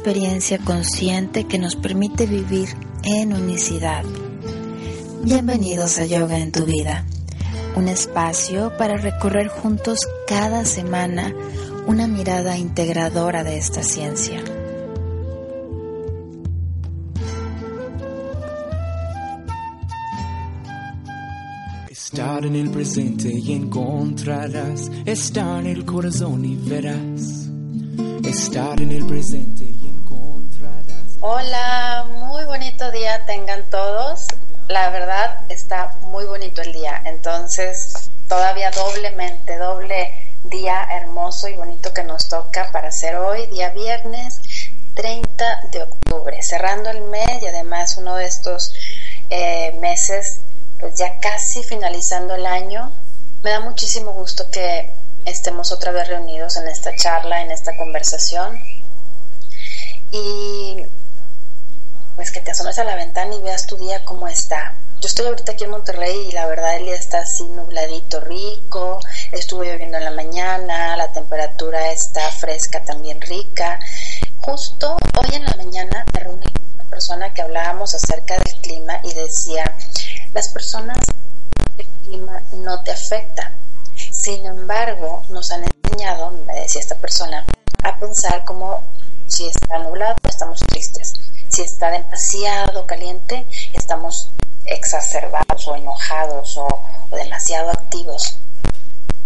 experiencia consciente que nos permite vivir en unicidad. Bienvenidos a Yoga en tu vida, un espacio para recorrer juntos cada semana una mirada integradora de esta ciencia. Estar en el presente y encontrarás, estar en el corazón y verás. Estar en el presente. Hola, muy bonito día tengan todos. La verdad está muy bonito el día, entonces todavía doblemente, doble día hermoso y bonito que nos toca para hacer hoy, día viernes 30 de octubre, cerrando el mes y además uno de estos eh, meses, pues ya casi finalizando el año. Me da muchísimo gusto que estemos otra vez reunidos en esta charla, en esta conversación. Y pues que te asomes a la ventana y veas tu día cómo está. Yo estoy ahorita aquí en Monterrey y la verdad el día está así nubladito, rico. Estuve lloviendo en la mañana, la temperatura está fresca, también rica. Justo hoy en la mañana me reuní con una persona que hablábamos acerca del clima y decía, las personas, el clima no te afecta. Sin embargo, nos han enseñado, me decía esta persona, a pensar como si está nublado, estamos tristes. Si está demasiado caliente, estamos exacerbados o enojados o, o demasiado activos.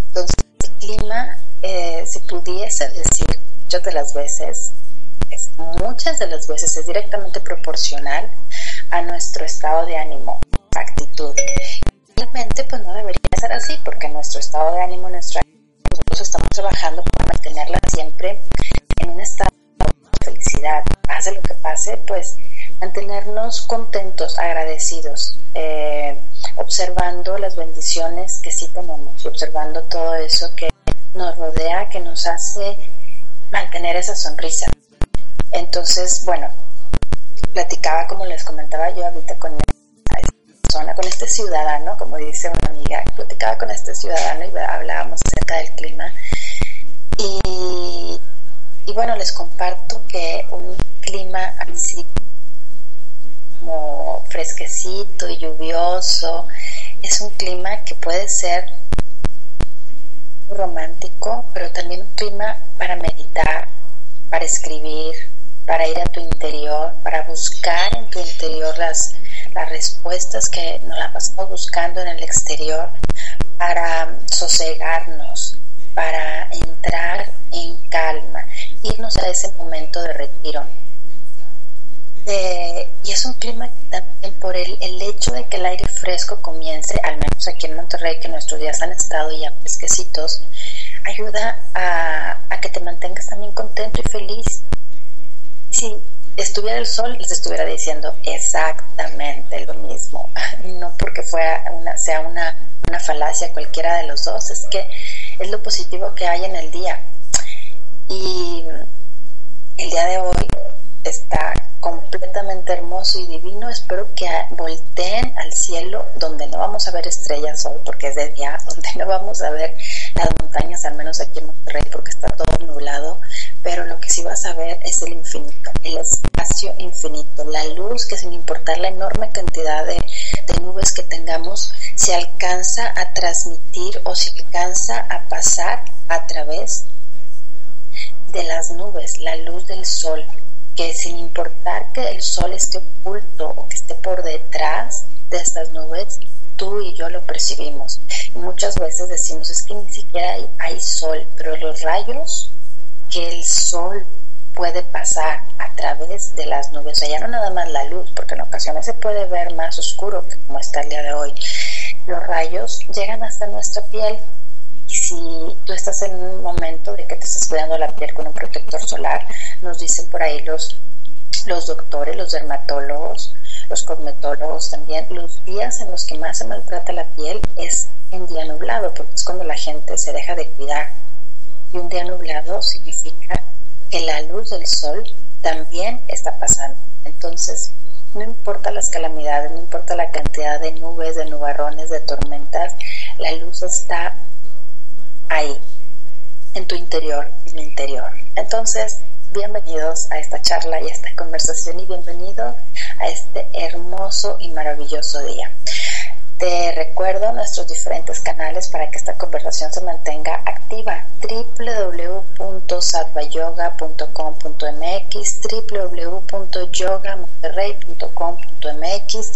Entonces, el clima, eh, si pudiese decir muchas de las veces, es, muchas de las veces es directamente proporcional a nuestro estado de ánimo, actitud. Realmente, pues no debería ser así, porque nuestro estado de ánimo, nuestra nosotros estamos trabajando para pues mantenernos contentos, agradecidos, eh, observando las bendiciones que sí tenemos y observando todo eso que nos rodea, que nos hace mantener esa sonrisa. Entonces, bueno, platicaba como les comentaba yo ahorita con esta persona, con este ciudadano, como dice una amiga, platicaba con este ciudadano y hablábamos acerca del clima. Y, y bueno, les comparto que un clima así como fresquecito y lluvioso. Es un clima que puede ser romántico, pero también un clima para meditar, para escribir, para ir a tu interior, para buscar en tu interior las, las respuestas que nos las pasamos buscando en el exterior, para sosegarnos, para entrar en calma, irnos a ese momento de retiro. Eh, y es un clima también por el, el, hecho de que el aire fresco comience, al menos aquí en Monterrey, que nuestros días han estado ya fresquecitos, ayuda a, a que te mantengas también contento y feliz. Si estuviera el sol, les estuviera diciendo exactamente lo mismo, no porque fuera una, sea una, una falacia cualquiera de los dos, es que es lo positivo que hay en el día. Y el día de hoy está completamente hermoso y divino. Espero que volteen al cielo donde no vamos a ver estrellas hoy porque es de día, donde no vamos a ver las montañas, al menos aquí en Monterrey porque está todo nublado, pero lo que sí vas a ver es el infinito, el espacio infinito, la luz que sin importar la enorme cantidad de, de nubes que tengamos, se alcanza a transmitir o se alcanza a pasar a través de las nubes, la luz del sol, que sin importar que el sol esté oculto o que esté por detrás de estas nubes, tú y yo lo percibimos. Y muchas veces decimos, es que ni siquiera hay, hay sol, pero los rayos que el sol puede pasar a través de las nubes, o sea, ya no nada más la luz, porque en ocasiones se puede ver más oscuro que como está el día de hoy, los rayos llegan hasta nuestra piel si tú estás en un momento de que te estás cuidando la piel con un protector solar, nos dicen por ahí los, los doctores, los dermatólogos, los cosmetólogos también, los días en los que más se maltrata la piel es en día nublado, porque es cuando la gente se deja de cuidar. Y un día nublado significa que la luz del sol también está pasando. Entonces, no importa las calamidades, no importa la cantidad de nubes, de nubarrones, de tormentas, la luz está ahí, en tu interior, en mi interior. Entonces, bienvenidos a esta charla y a esta conversación y bienvenidos a este hermoso y maravilloso día. Te recuerdo nuestros diferentes canales para que esta conversación se mantenga activa. www.satvayoga.com.mx, www.yogamonterrey.com.mx.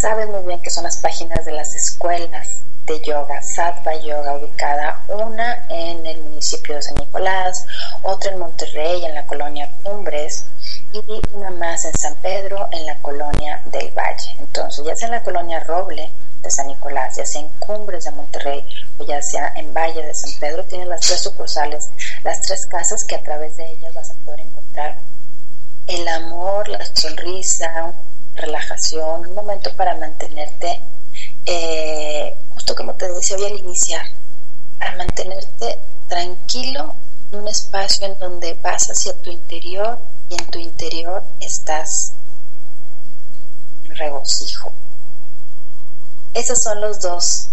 Sabes muy bien que son las páginas de las escuelas de yoga, Sattva Yoga, ubicada una en el municipio de San Nicolás, otra en Monterrey, en la colonia Cumbres, y una más en San Pedro, en la colonia del Valle. Entonces, ya sea en la colonia Roble de San Nicolás, ya sea en Cumbres de Monterrey o ya sea en Valle de San Pedro, tienen las tres sucursales, las tres casas que a través de ellas vas a poder encontrar el amor, la sonrisa, relajación, un momento para mantenerte eh, justo como te decía hoy al iniciar, para mantenerte tranquilo en un espacio en donde vas hacia tu interior y en tu interior estás en regocijo. Esas son los dos,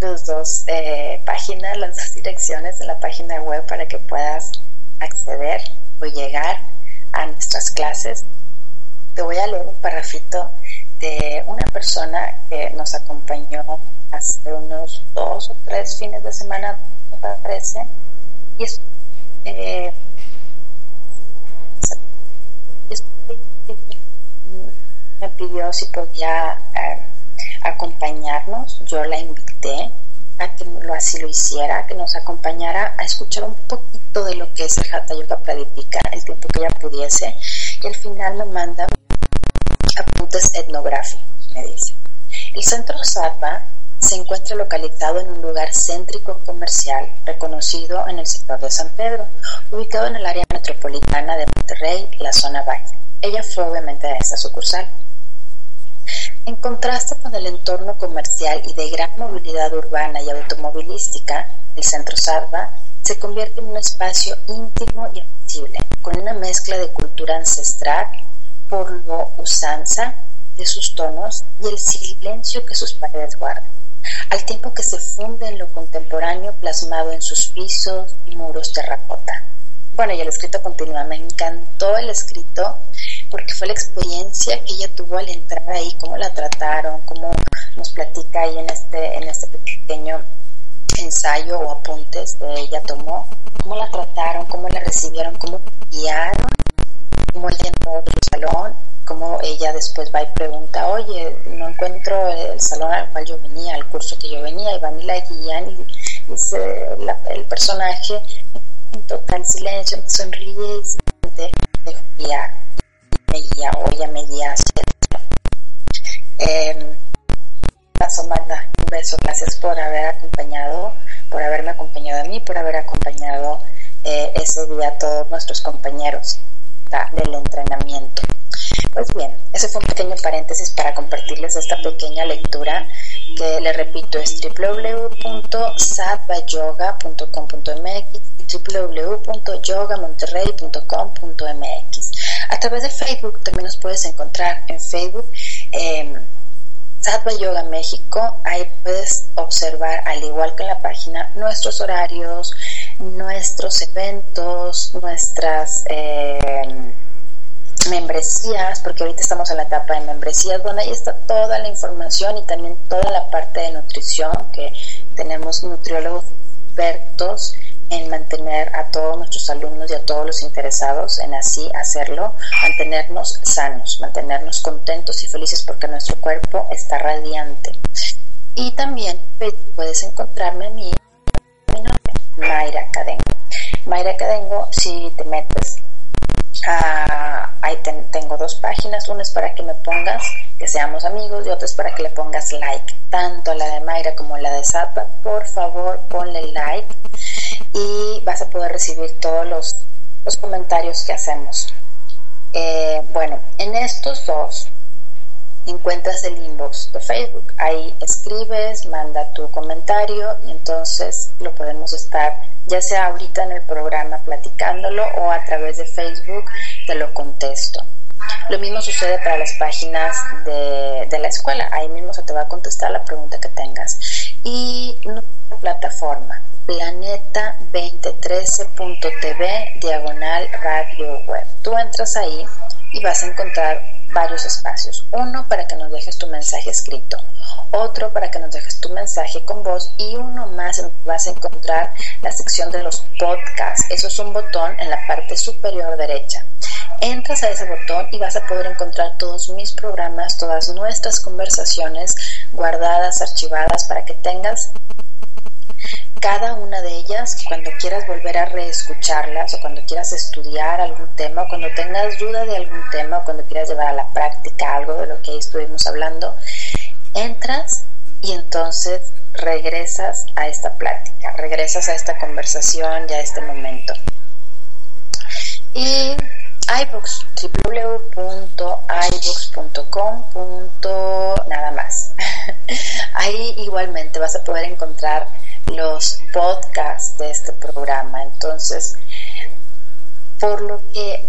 los dos eh, páginas, las dos direcciones de la página web para que puedas acceder o llegar a nuestras clases. Te voy a leer un parrafito de una persona que nos acompañó hace unos dos o tres fines de semana, me parece, y es, eh, me pidió si podía eh, acompañarnos, yo la invité a que lo, así lo hiciera, que nos acompañara a escuchar un poquito de lo que es el Hatha Yoga Pradipika, el tiempo que ella pudiese, y al final me manda apuntes etnográficos, me dice. El centro Sattva se encuentra localizado en un lugar céntrico comercial reconocido en el sector de San Pedro, ubicado en el área metropolitana de Monterrey, la zona Valle. Ella fue obviamente de esta sucursal. En contraste con el entorno comercial y de gran movilidad urbana y automovilística, el centro Sattva se convierte en un espacio íntimo y accesible, con una mezcla de cultura ancestral, por lo usanza de sus tonos y el silencio que sus paredes guardan, al tiempo que se funde en lo contemporáneo plasmado en sus pisos y muros terracota. Bueno, y el escrito continúa. Me encantó el escrito porque fue la experiencia que ella tuvo al entrar ahí, cómo la trataron, cómo nos platica ahí en este, en este pequeño ensayo o apuntes que ella tomó, cómo la trataron, cómo la recibieron, cómo guiaron cómo ella entró otro salón, como ella después va y pregunta, oye, no encuentro el salón al cual yo venía, el curso que yo venía, y van y la guían y dice el personaje en total silencio, me sonríe y se guiar, me guía o ella me guía hacia eh, Amanda, un beso, gracias por haber acompañado, por haberme acompañado a mí, por haber acompañado eh, ese día a todos nuestros compañeros del entrenamiento. Pues bien, ese fue un pequeño paréntesis para compartirles esta pequeña lectura que le repito es www.satvayoga.com.mx y www.yogamonterrey.com.mx. A través de Facebook también nos puedes encontrar en Facebook. Eh, Sattva Yoga México, ahí puedes observar, al igual que en la página, nuestros horarios, nuestros eventos, nuestras eh, membresías, porque ahorita estamos en la etapa de membresías, donde ahí está toda la información y también toda la parte de nutrición, que tenemos nutriólogos expertos en mantener a todos nuestros alumnos y a todos los interesados en así hacerlo, mantenernos sanos, mantenernos contentos y felices porque nuestro cuerpo está radiante. Y también pues, puedes encontrarme a mí, mi nombre, Mayra Cadengo. Mayra Cadengo, si te metes, ahí dos páginas. Una es para que me pongas, que seamos amigos, y otra es para que le pongas like. Tanto la de Mayra como la de Zapa, por favor, ponle like y vas a poder recibir todos los, los comentarios que hacemos. Eh, bueno, en estos dos encuentras el inbox de Facebook. Ahí escribes, manda tu comentario y entonces lo podemos estar, ya sea ahorita en el programa platicándolo o a través de Facebook te lo contesto. Lo mismo sucede para las páginas de, de la escuela. Ahí mismo se te va a contestar la pregunta que tengas. Y nuestra plataforma, planeta2013.tv, diagonal radio web. Tú entras ahí y vas a encontrar varios espacios. Uno para que nos dejes tu mensaje escrito, otro para que nos dejes tu mensaje con voz y uno más vas a encontrar la sección de los podcasts. Eso es un botón en la parte superior derecha. Entras a ese botón y vas a poder encontrar todos mis programas, todas nuestras conversaciones guardadas, archivadas para que tengas cada una de ellas, cuando quieras volver a reescucharlas o cuando quieras estudiar algún tema o cuando tengas duda de algún tema o cuando quieras llevar a la práctica algo de lo que estuvimos hablando, entras y entonces regresas a esta plática, regresas a esta conversación y a este momento. Y iBooks, www.iBooks.com. nada más. Ahí igualmente vas a poder encontrar los podcasts de este programa. Entonces, por lo que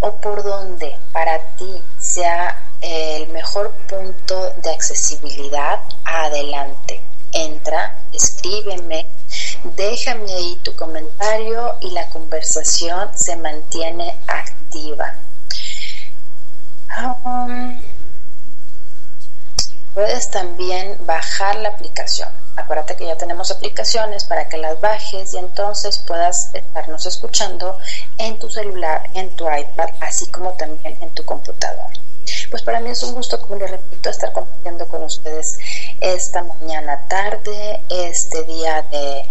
o por donde para ti sea el mejor punto de accesibilidad, adelante. Entra, escríbeme, déjame ahí tu comentario y la conversación se mantiene activa. Um, puedes también bajar la aplicación Acuérdate que ya tenemos aplicaciones para que las bajes y entonces puedas estarnos escuchando en tu celular, en tu iPad, así como también en tu computador. Pues para mí es un gusto, como les repito, estar compartiendo con ustedes esta mañana tarde, este día de,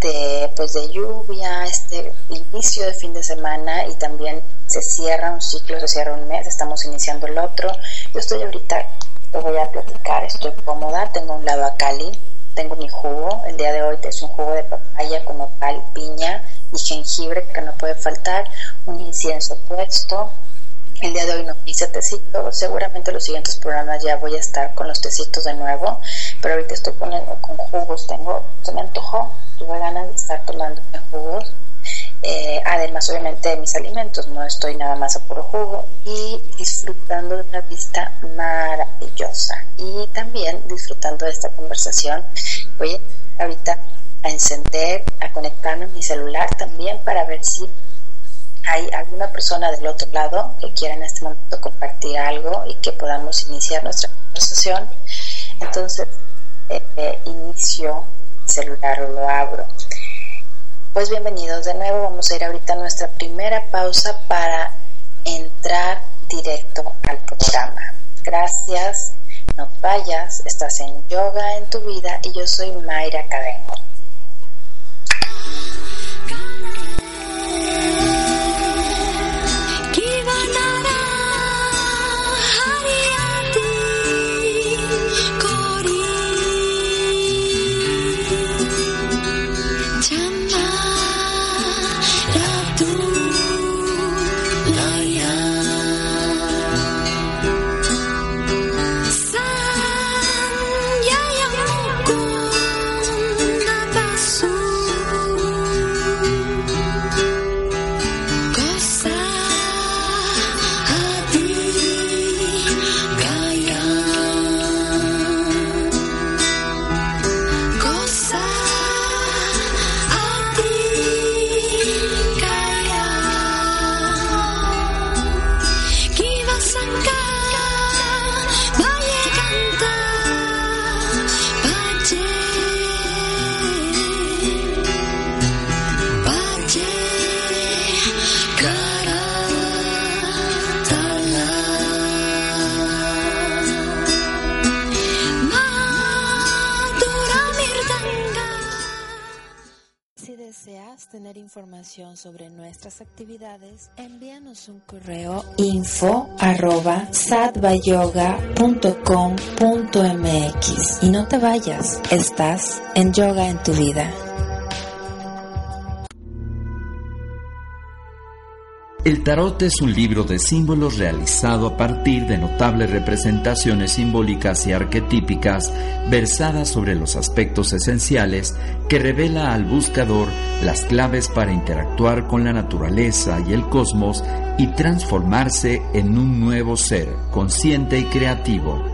de, pues de lluvia, este inicio de fin de semana y también se cierra un ciclo, se cierra un mes, estamos iniciando el otro. Yo estoy ahorita, te voy a platicar, estoy cómoda, tengo un lado a Cali, tengo mi jugo, el día de hoy es un jugo de papaya como tal, piña y jengibre que no puede faltar, un incienso puesto. El día de hoy no hice tecito, seguramente los siguientes programas ya voy a estar con los tecitos de nuevo, pero ahorita estoy con, con jugos, tengo, se me antojó, tuve ganas de estar tomando jugos eh, además obviamente de mis alimentos, no estoy nada más a puro jugo y disfrutando de una vista maravillosa y también disfrutando de esta conversación. Voy ahorita a encender, a conectarme a mi celular también para ver si hay alguna persona del otro lado que quiera en este momento compartir algo y que podamos iniciar nuestra conversación. Entonces, eh, eh, inicio celular o lo abro. Pues bienvenidos de nuevo, vamos a ir ahorita a nuestra primera pausa para entrar directo al programa. Gracias, no vayas, estás en yoga en tu vida y yo soy Mayra Cadengo. Tener información sobre nuestras actividades, envíanos un correo info arroba y no te vayas, estás en yoga en tu vida. El tarot es un libro de símbolos realizado a partir de notables representaciones simbólicas y arquetípicas versadas sobre los aspectos esenciales que revela al buscador las claves para interactuar con la naturaleza y el cosmos y transformarse en un nuevo ser consciente y creativo.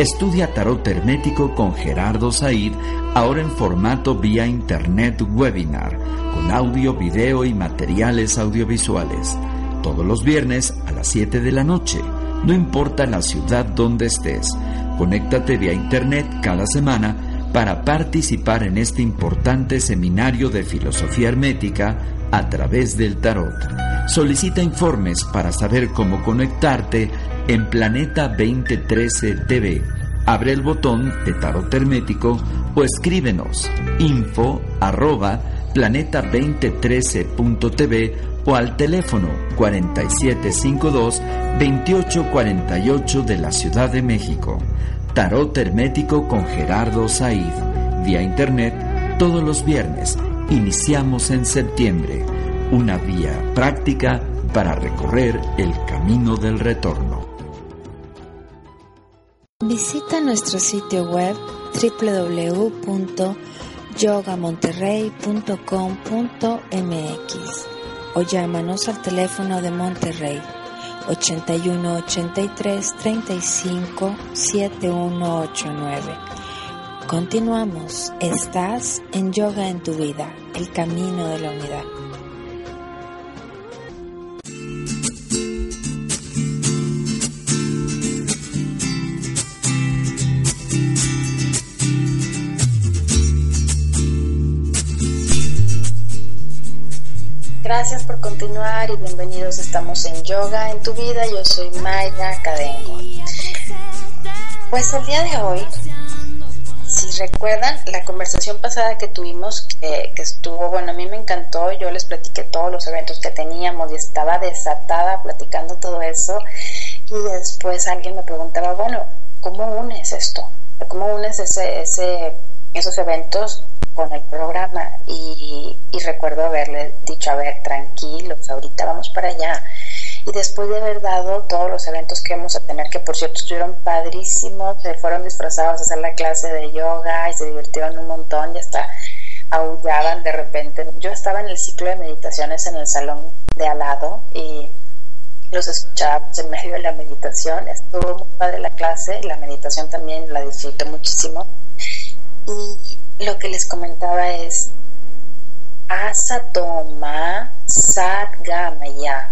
Estudia tarot hermético con Gerardo Said, ahora en formato vía internet webinar con audio, video y materiales audiovisuales. Todos los viernes a las 7 de la noche, no importa la ciudad donde estés. Conéctate vía internet cada semana para participar en este importante seminario de filosofía hermética a través del tarot. Solicita informes para saber cómo conectarte en Planeta 2013 TV. Abre el botón de tarot hermético o escríbenos info arroba planeta2013.tv o al teléfono 4752-2848 de la Ciudad de México. Tarot Hermético con Gerardo Said. Vía Internet todos los viernes. Iniciamos en septiembre. Una vía práctica para recorrer el camino del retorno. Visita nuestro sitio web www yogamonterrey.com.mx o llámanos al teléfono de Monterrey 81 83 35 7189. Continuamos. Estás en Yoga en tu vida, el camino de la unidad. Gracias por continuar y bienvenidos. Estamos en Yoga en tu vida. Yo soy Maya Cadengo. Pues el día de hoy, si recuerdan la conversación pasada que tuvimos, que, estuvo, bueno, a mí me encantó. Yo les platiqué todos los eventos que teníamos y estaba desatada platicando todo eso. Y después alguien me preguntaba, bueno, ¿cómo unes esto? ¿Cómo unes ese, esos eventos con el programa y, recuerdo haberle dicho, a ver, tranquilos, ahorita vamos para allá. Y después de haber dado todos los eventos que vamos a tener, que por cierto estuvieron padrísimos, se fueron disfrazados a hacer la clase de yoga y se divirtieron un montón y hasta aullaban de repente. Yo estaba en el ciclo de meditaciones en el salón de al lado y los escuchaba en medio de la meditación. Estuvo muy padre la clase, la meditación también la disfruté muchísimo. Y lo que les comentaba es asatoma sadgamaya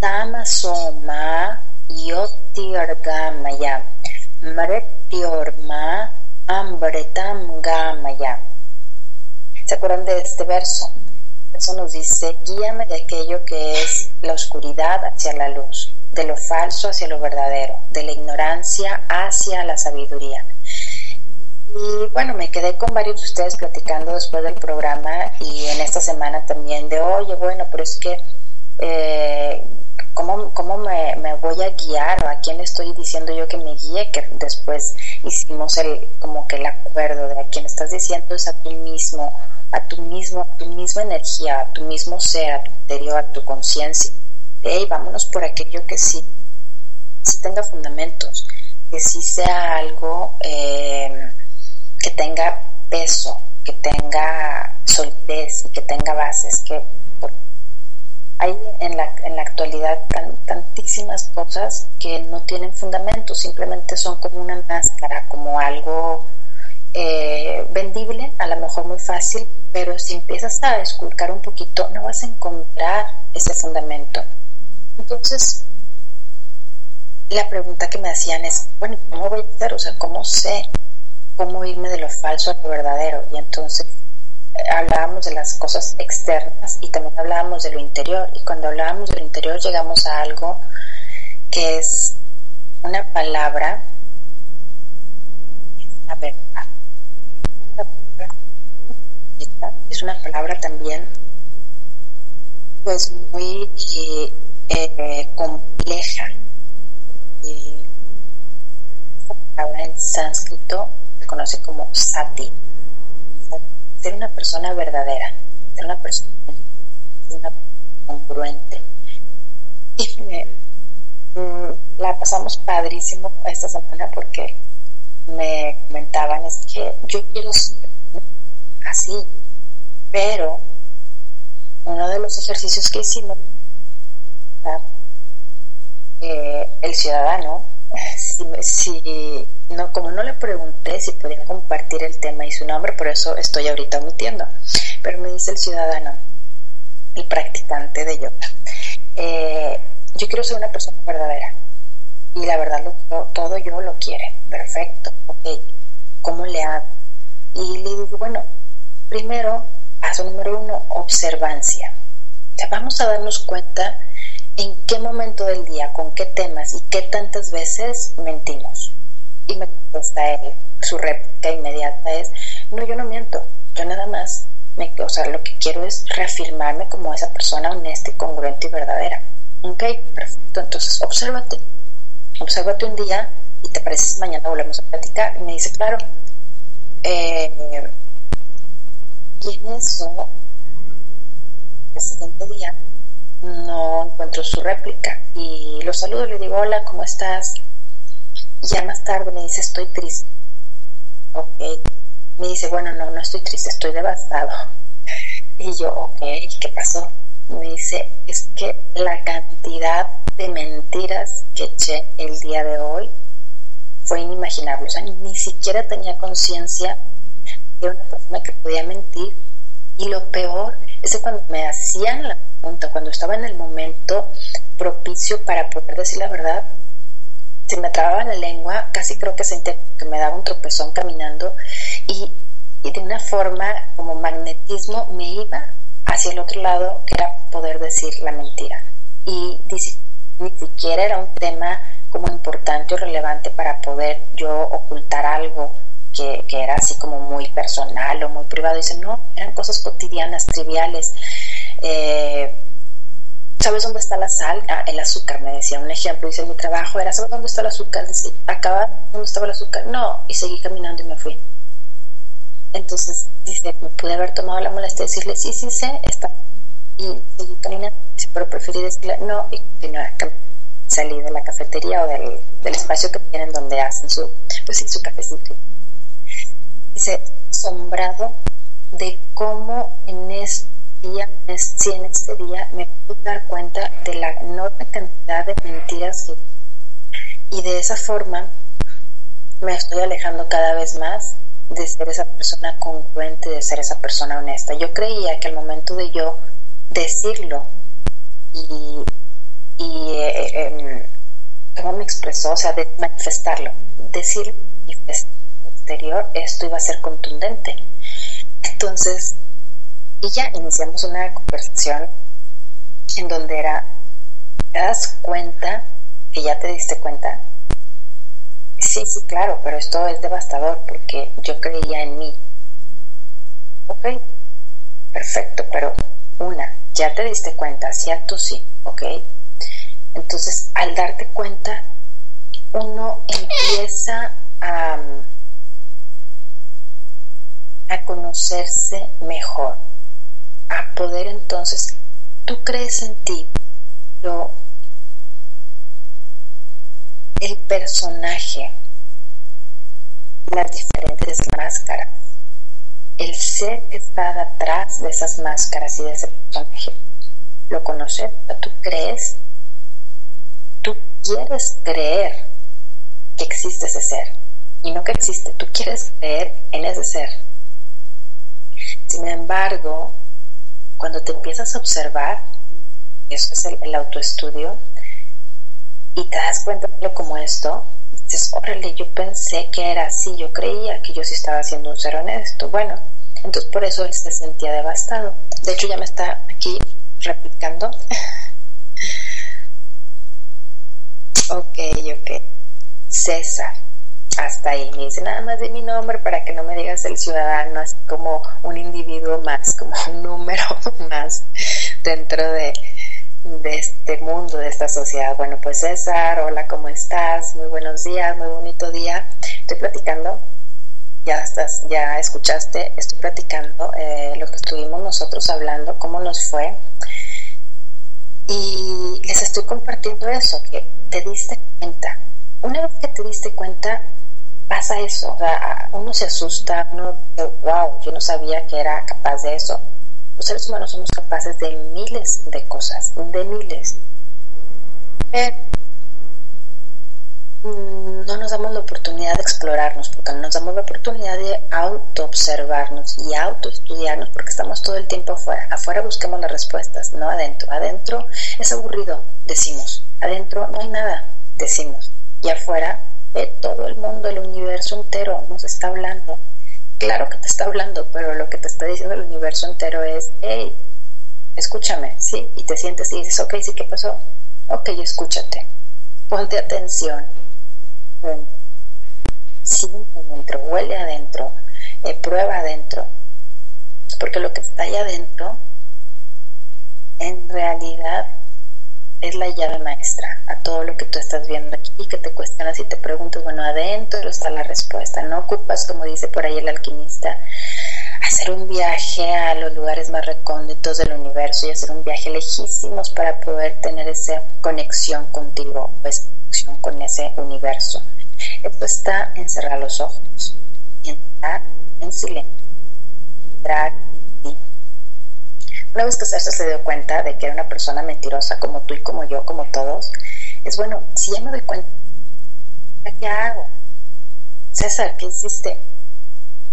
tamasoma yotirgamaya mretyorma ambretam gamaya ¿Se acuerdan de este verso? Eso nos dice, guíame de aquello que es la oscuridad hacia la luz, de lo falso hacia lo verdadero, de la ignorancia hacia la sabiduría. Y bueno, me quedé con varios de ustedes platicando después del programa y en esta semana también de, oye, bueno, pero es que, eh, ¿cómo, cómo me, voy a guiar o a quién estoy diciendo yo que me guíe? Que después hicimos el, como que el acuerdo de a quién estás diciendo es a ti mismo, a tu mismo, a tu misma energía, a tu mismo ser, a tu interior, a tu conciencia. Hey, vámonos por aquello que sí, sí tenga fundamentos, que sí sea algo... Eh, tenga peso, que tenga solidez y que tenga bases, que hay en la, en la actualidad tantísimas cosas que no tienen fundamento, simplemente son como una máscara, como algo eh, vendible, a lo mejor muy fácil, pero si empiezas a esculcar un poquito, no vas a encontrar ese fundamento. Entonces, la pregunta que me hacían es, bueno, ¿cómo voy a hacer? O sea, ¿cómo sé cómo irme de lo falso a lo verdadero. Y entonces eh, hablábamos de las cosas externas y también hablábamos de lo interior. Y cuando hablábamos de lo interior llegamos a algo que es una palabra, la verdad. Es una palabra también pues muy eh, compleja. Eh, palabra en sánscrito conoce como sati. Ser una persona verdadera, ser una persona, congruente. Y mm, la pasamos padrísimo esta semana porque me comentaban es que yo quiero ser así, pero uno de los ejercicios que hicimos, eh, el ciudadano, si, no, como no le pregunté si podía compartir el tema y su nombre, por eso estoy ahorita omitiendo, pero me dice el ciudadano, el practicante de yoga, eh, yo quiero ser una persona verdadera y la verdad lo, todo yo lo quiere, perfecto, ok, ¿cómo le hago? Y le digo, bueno, primero Paso número uno, observancia. Vamos a darnos cuenta en qué momento del día, con qué temas y qué tantas veces mentimos. Y me contesta él, su réplica inmediata es, no, yo no miento, yo nada más, me, o sea, lo que quiero es reafirmarme como esa persona honesta y congruente y verdadera. Ok, perfecto, entonces obsérvate, obsérvate un día y te parece mañana volvemos a platicar. Y me dice, claro, eh, y en eso, el siguiente día, no encuentro su réplica y lo saludo, le digo, hola, ¿cómo estás? Ya más tarde me dice, estoy triste. Ok. Me dice, bueno, no, no estoy triste, estoy devastado. Y yo, ok, ¿qué pasó? Me dice, es que la cantidad de mentiras que eché el día de hoy fue inimaginable. O sea, ni siquiera tenía conciencia era una persona que podía mentir y lo peor es que cuando me hacían la pregunta, cuando estaba en el momento propicio para poder decir la verdad, se me trababa la lengua, casi creo que sentía que me daba un tropezón caminando y, de una forma como magnetismo me iba hacia el otro lado, que era poder decir la mentira. Y ni siquiera era un tema como importante o relevante para poder yo ocultar algo que, era así como muy personal o muy privado. Dicen, no, eran cosas cotidianas, triviales. Eh, ¿Sabes dónde está la sal? Ah, el azúcar, me decía un ejemplo. Dice, mi trabajo era, ¿sabes dónde está el azúcar? Dice, acaba, ¿dónde estaba el azúcar? No, y seguí caminando y me fui. Entonces, dice, me pude haber tomado la molestia de decirle, sí, sí sé, está. Y seguí caminando, pero preferí decirle, no, y continuar Salí de la cafetería o del, del espacio que tienen donde hacen su, pues sí, su cafecito dice, asombrado de cómo en este día, en este día me pude dar cuenta de la enorme cantidad de mentiras que y de esa forma me estoy alejando cada vez más de ser esa persona congruente, de ser esa persona honesta. Yo creía que al momento de yo decirlo y, y eh, em, ¿cómo me expresó? O sea, de manifestarlo, decir manifestar esto iba a ser contundente. Entonces, y ya iniciamos una conversación en donde era, ¿te das cuenta que ya te diste cuenta? Sí, sí, claro, pero esto es devastador porque yo creía en mí. Ok, perfecto, pero una, ya te diste cuenta, cierto, sí, ok. Entonces, al darte cuenta, uno empieza a a conocerse mejor, a poder entonces, tú crees en ti, pero el personaje, las diferentes máscaras, el ser que está detrás de esas máscaras y de ese personaje, lo conoces, tú crees, tú quieres creer que existe ese ser y no que existe, tú quieres creer en ese ser. Sin embargo, cuando te empiezas a observar, eso es el, autoestudio, y te das cuenta de como esto, dices, órale, yo pensé que era así, yo creía que yo sí estaba haciendo un ser honesto. Bueno, entonces por eso él se sentía devastado. De hecho, ya me está aquí replicando. ok, ok. César, hasta ahí. Me dice nada más de mi nombre para que no me digas el ciudadano, así como un individuo más, como un número más dentro de, de este mundo, de esta sociedad. Bueno, pues César, hola, ¿cómo estás? Muy buenos días, muy bonito día. Estoy platicando, ya estás, ya escuchaste, estoy platicando eh, lo que estuvimos nosotros hablando, cómo nos fue. Y les estoy compartiendo eso, que te diste cuenta. Una vez que te diste cuenta, pasa eso. O sea, uno se asusta, uno dice, wow, yo no sabía que era capaz de eso los seres humanos somos capaces de miles de cosas, de miles. Mm, no nos damos la oportunidad de explorarnos, porque no nos damos la oportunidad de auto-observarnos y auto-estudiarnos, porque estamos todo el tiempo afuera. Afuera busquemos las respuestas, no adentro. Adentro es aburrido, decimos. Adentro no hay nada, decimos. Y afuera, todo el mundo, el universo entero nos está hablando claro que te está hablando, pero lo que te está diciendo el universo entero es, hey, escúchame, sí, y te sientes y dices, ok, sí, ¿qué pasó? Ok, escúchate, ponte atención, siente adentro, huele adentro, eh, prueba adentro, porque lo que está ahí adentro, en realidad es la llave maestra a todo lo que tú estás viendo aquí, que te cuestionas y te preguntas, bueno, adentro está la respuesta. No ocupas, como dice por ahí el alquimista, hacer un viaje a los lugares más recónditos del universo y hacer un viaje lejísimos para poder tener esa conexión contigo o esa conexión con ese universo. Esto está en cerrar los ojos entrar en silencio, entrar una vez que César se dio cuenta de que era una persona mentirosa como tú y como yo, como todos, es bueno, si ya me doy cuenta, ¿qué hago? César, ¿qué hiciste?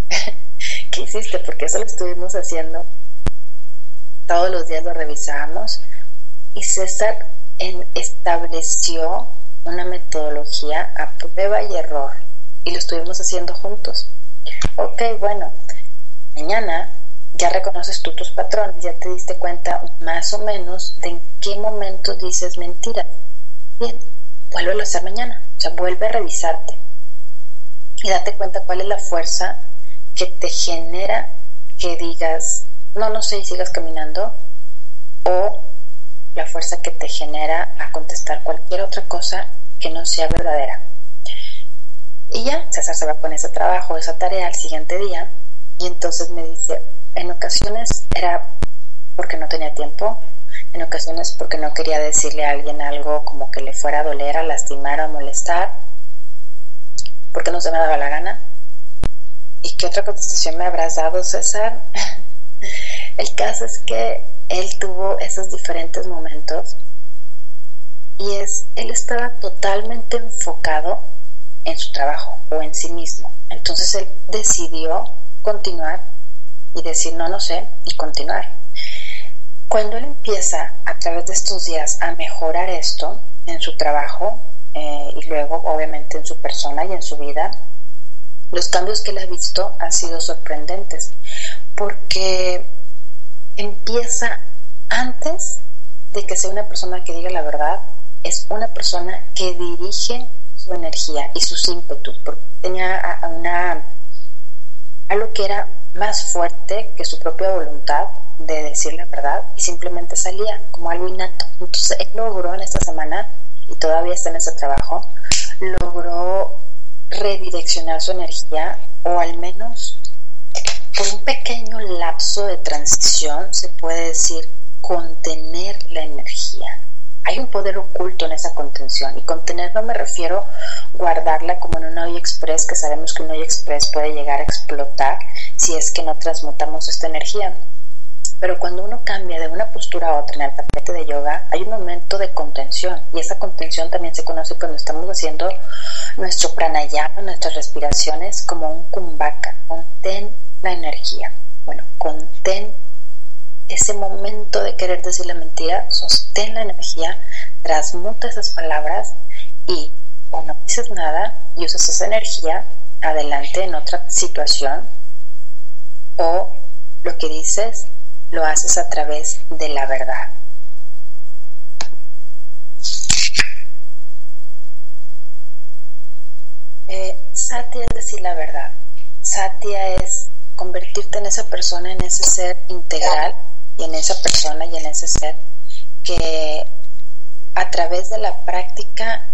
¿Qué hiciste? Porque eso lo estuvimos haciendo. Todos los días lo revisábamos y César estableció una metodología a prueba y error y lo estuvimos haciendo juntos. Ok, bueno, mañana ya reconoces tú tus patrones, ya te diste cuenta más o menos de en qué momento dices mentira. Bien, vuelve a hacer mañana, o sea, vuelve a revisarte y date cuenta cuál es la fuerza que te genera que digas, no, no sé, y sigas caminando, o la fuerza que te genera a contestar cualquier otra cosa que no sea verdadera. Y ya, César se va con ese trabajo, esa tarea al siguiente día, y entonces me dice, en ocasiones era porque no tenía tiempo, en ocasiones porque no quería decirle a alguien algo como que le fuera a doler, a lastimar, a molestar, porque no se me daba la gana. ¿Y qué otra contestación me habrás dado, César? El caso es que él tuvo esos diferentes momentos y es, él estaba totalmente enfocado en su trabajo o en sí mismo. Entonces él decidió continuar y decir no, no sé y continuar. Cuando él empieza a través de estos días a mejorar esto en su trabajo eh, y luego obviamente en su persona y en su vida, los cambios que él ha visto han sido sorprendentes porque empieza antes de que sea una persona que diga la verdad, es una persona que dirige su energía y sus ímpetus, porque tenía una, algo que era más fuerte que su propia voluntad de decir la verdad y simplemente salía como algo innato. Entonces él logró en esta semana, y todavía está en ese trabajo, logró redireccionar su energía o al menos por un pequeño lapso de transición se puede decir contener la energía hay un poder oculto en esa contención y contener no me refiero guardarla como en un hoy express que sabemos que un hoy express puede llegar a explotar si es que no transmutamos esta energía. Pero cuando uno cambia de una postura a otra en el tapete de yoga, hay un momento de contención y esa contención también se conoce cuando estamos haciendo nuestro pranayama, nuestras respiraciones como un kumbhaka, contén la energía. Bueno, contén ese momento de querer decir la mentira, sostén la energía, transmuta esas palabras y o no dices nada y usas esa energía adelante en otra situación o lo que dices lo haces a través de la verdad. Eh, Satya es decir la verdad. Satya es convertirte en esa persona, en ese ser integral y en esa persona y en ese ser que a través de la práctica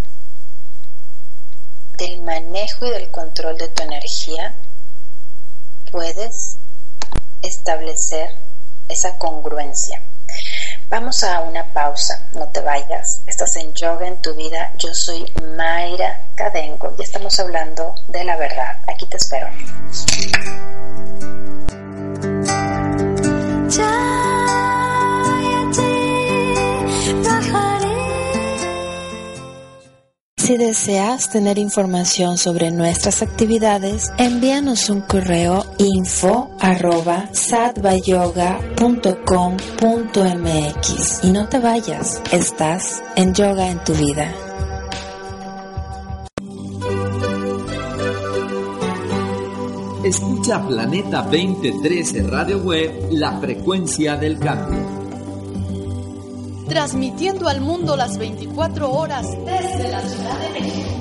del manejo y del control de tu energía puedes establecer esa congruencia. Vamos a una pausa, no te vayas. Estás en Yoga en tu vida. Yo soy Mayra Cadengo y estamos hablando de la verdad. Aquí te espero. Si deseas tener información sobre nuestras actividades, envíanos un correo info arroba y no te vayas, estás en yoga en tu vida. Escucha Planeta 2013 Radio Web, la frecuencia del cambio transmitiendo al mundo las 24 horas desde la Ciudad de México.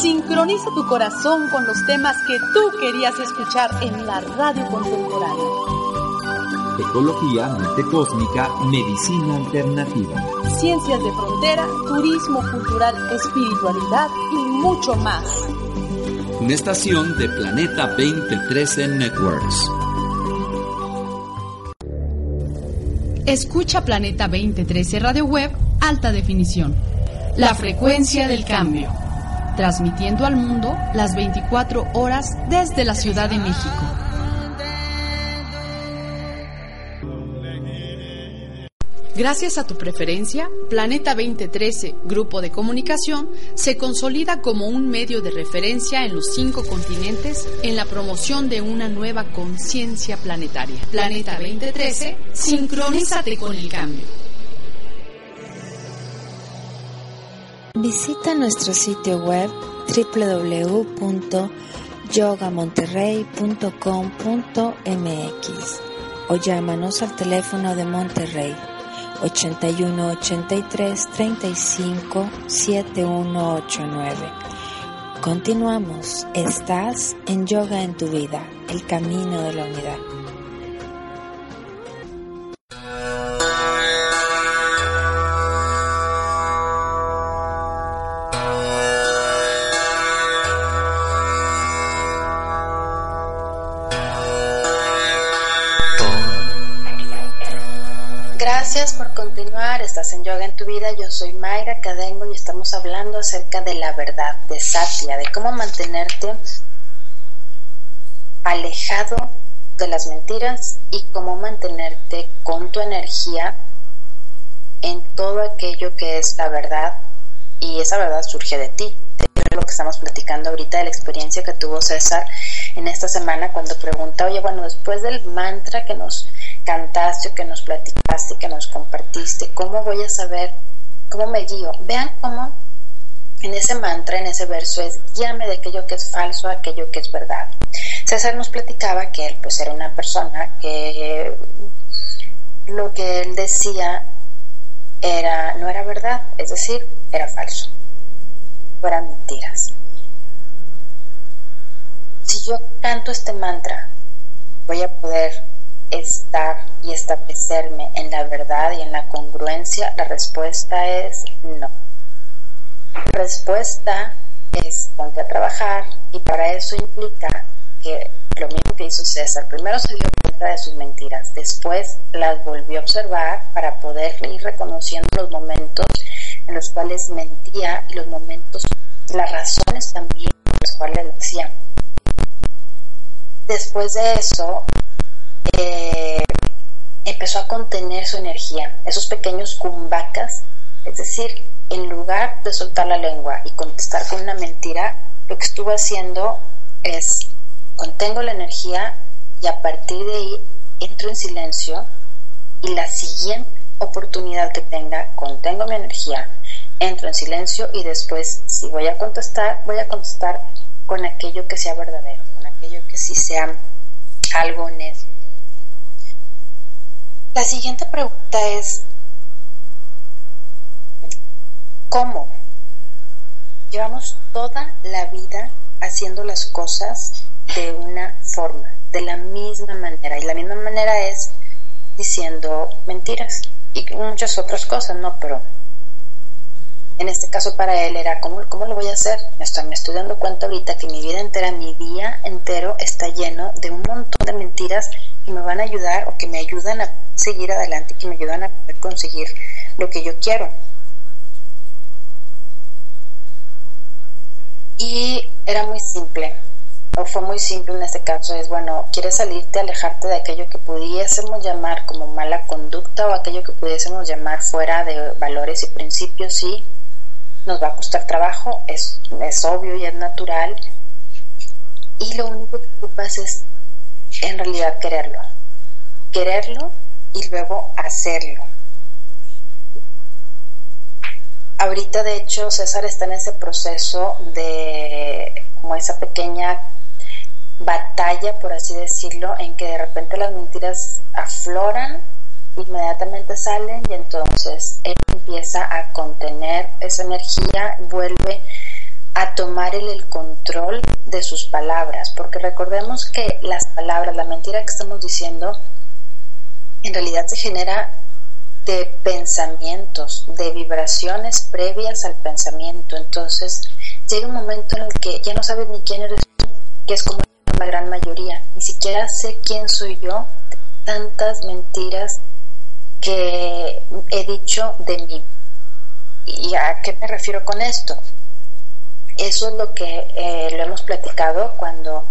Sincroniza tu corazón con los temas que tú querías escuchar en la radio contemporánea. Ecología, mente cósmica, medicina alternativa. Ciencias de frontera, turismo cultural, espiritualidad y mucho más. Una estación de Planeta 2013 Networks. Escucha Planeta 2013 Radio Web Alta Definición. La frecuencia del cambio. Transmitiendo al mundo las 24 horas desde la Ciudad de México. Gracias a tu preferencia, Planeta 2013, Grupo de Comunicación, se consolida como un medio de referencia en los cinco continentes en la promoción de una nueva conciencia planetaria. Planeta 2013, sincronízate con el cambio. Visita nuestro sitio web www.yogamonterrey.com.mx o llámanos al teléfono de Monterrey 81 83 35 7189. Continuamos. Estás en Yoga en tu vida, el camino de la unidad. Mayra Cadengo y estamos hablando acerca de la verdad, de Satya, de cómo mantenerte alejado de las mentiras y cómo mantenerte con tu energía en todo aquello que es la verdad y esa verdad surge de ti. De lo que estamos platicando ahorita, de la experiencia que tuvo César en esta semana cuando pregunta, oye, bueno, después del mantra que nos cantaste, que nos platicaste, que nos compartiste, ¿cómo voy a saber, cómo me guío? Vean cómo en ese mantra, en ese verso es llame de aquello que es falso a aquello que es verdad. César nos platicaba que él pues era una persona que lo que él decía era no era verdad, es decir, era falso, eran mentiras. Si yo canto este mantra, voy a poder estar y establecerme en la verdad y en la congruencia? La respuesta es no. La respuesta es ponte a trabajar y para eso implica que lo mismo que hizo César, primero se dio cuenta de sus mentiras, después las volvió a observar para poder ir reconociendo los momentos en los cuales mentía y los momentos, las razones también por las cuales lo hacía. Después de eso, eh, empezó a contener su energía, esos pequeños cumbacas, es decir, en lugar de soltar la lengua y contestar con una mentira, lo que estuvo haciendo es contengo la energía y a partir de ahí entro en silencio y la siguiente oportunidad que tenga, contengo mi energía, entro en silencio y después si voy a contestar, voy a contestar con aquello que sea verdadero, con aquello que sí sea algo honesto la siguiente pregunta es, ¿cómo llevamos toda la vida haciendo las cosas de una forma, de la misma manera. Y la misma manera es diciendo mentiras y muchas otras cosas, ¿no? Pero en este caso para él era, ¿cómo, cómo lo voy a hacer? Me estoy, me estoy dando cuenta ahorita que mi vida entera, mi día entero está lleno de un montón de mentiras que me van a ayudar o que me ayudan a seguir adelante, que me ayudan a conseguir lo que yo quiero. Y era muy simple, o fue muy simple en este caso, es bueno, quieres salirte, alejarte de aquello que pudiésemos llamar como mala conducta o aquello que pudiésemos llamar fuera de valores y principios, sí, nos va a costar trabajo, es, es obvio y es natural, y lo único que ocupas es en realidad quererlo, quererlo y luego hacerlo. Ahorita, de hecho, César está en ese proceso de como esa pequeña batalla, por así decirlo, en que de repente las mentiras afloran, inmediatamente salen y entonces él empieza a contener esa energía, vuelve a tomar el, control de sus palabras, porque recordemos que las palabras, la mentira que estamos diciendo, en realidad se genera de pensamientos, de vibraciones previas al pensamiento. Entonces llega un momento en el que ya no sabes ni quién eres tú, que es como la gran mayoría. Ni siquiera sé quién soy yo, de tantas mentiras que he dicho de mí. ¿Y a qué me refiero con esto? Eso es lo que eh, lo hemos platicado cuando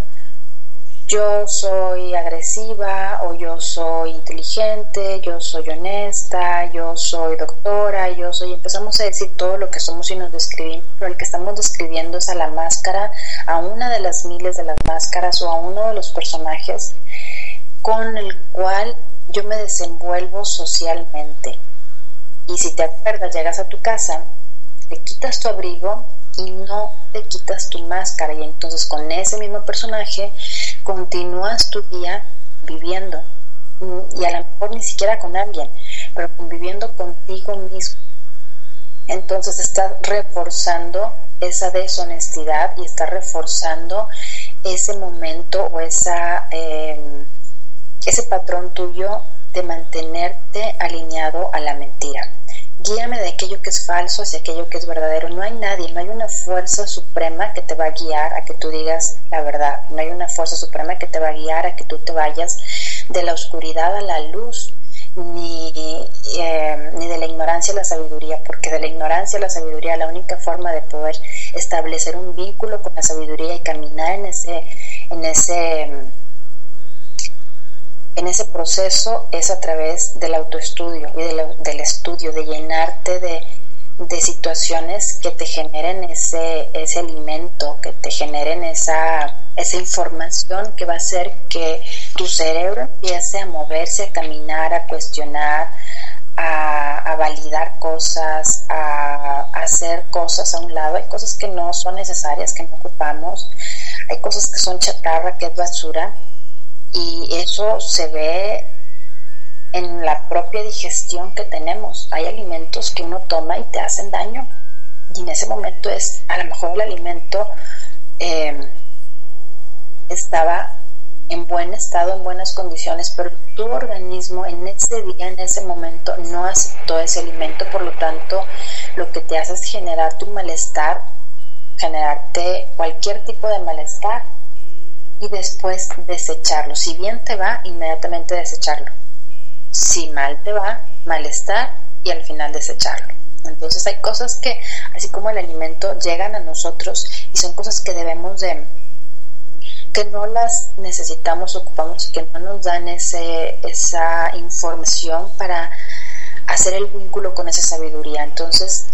yo soy agresiva o yo soy inteligente, yo soy honesta, yo soy doctora, yo soy, empezamos a decir todo lo que somos y nos describimos, pero el que estamos describiendo es a la máscara, a una de las miles de las máscaras o a uno de los personajes con el cual yo me desenvuelvo socialmente. Y si te acuerdas, llegas a tu casa, te quitas tu abrigo y no te quitas tu máscara. Y entonces con ese mismo personaje continúas tu día viviendo. Y a lo mejor ni siquiera con alguien, pero conviviendo contigo mismo. Entonces estás reforzando esa deshonestidad y estás reforzando ese momento o esa, em, ese patrón tuyo de mantenerte alineado a la mentira guíame de aquello que es falso hacia aquello que es verdadero. No hay nadie, no hay una fuerza suprema que te va a guiar a que tú digas la verdad. No hay una fuerza suprema que te va a guiar a que tú te vayas de la oscuridad a la luz, ni, eh, ni de la ignorancia a la sabiduría, porque de la ignorancia a la sabiduría la única forma de poder establecer un vínculo con la sabiduría y caminar en ese, en ese en ese proceso es a través del autoestudio y del estudio, de llenarte de, situaciones que te generen ese, ese alimento, que te generen esa, esa información que va a hacer que tu cerebro empiece a moverse, a caminar, a cuestionar, a, validar cosas, a, a, hacer cosas a un lado. Hay cosas que no son necesarias, que no ocupamos. Hay cosas que son chatarra, que es basura y eso se ve en la propia digestión que tenemos. Hay alimentos que uno toma y te hacen daño y en ese momento es, a lo mejor el alimento em, estaba en buen estado, en buenas condiciones, pero tu organismo en ese día, en ese momento, no aceptó ese alimento, por lo tanto, lo que te hace es generarte un malestar, generarte cualquier tipo de malestar y después desecharlo. Si bien te va, inmediatamente desecharlo. Si mal te va, malestar y al final desecharlo. Entonces hay cosas que, así como el alimento, llegan a nosotros y son cosas que debemos de, que no las necesitamos, ocupamos y que no nos dan ese, esa información para hacer el vínculo con esa sabiduría. Entonces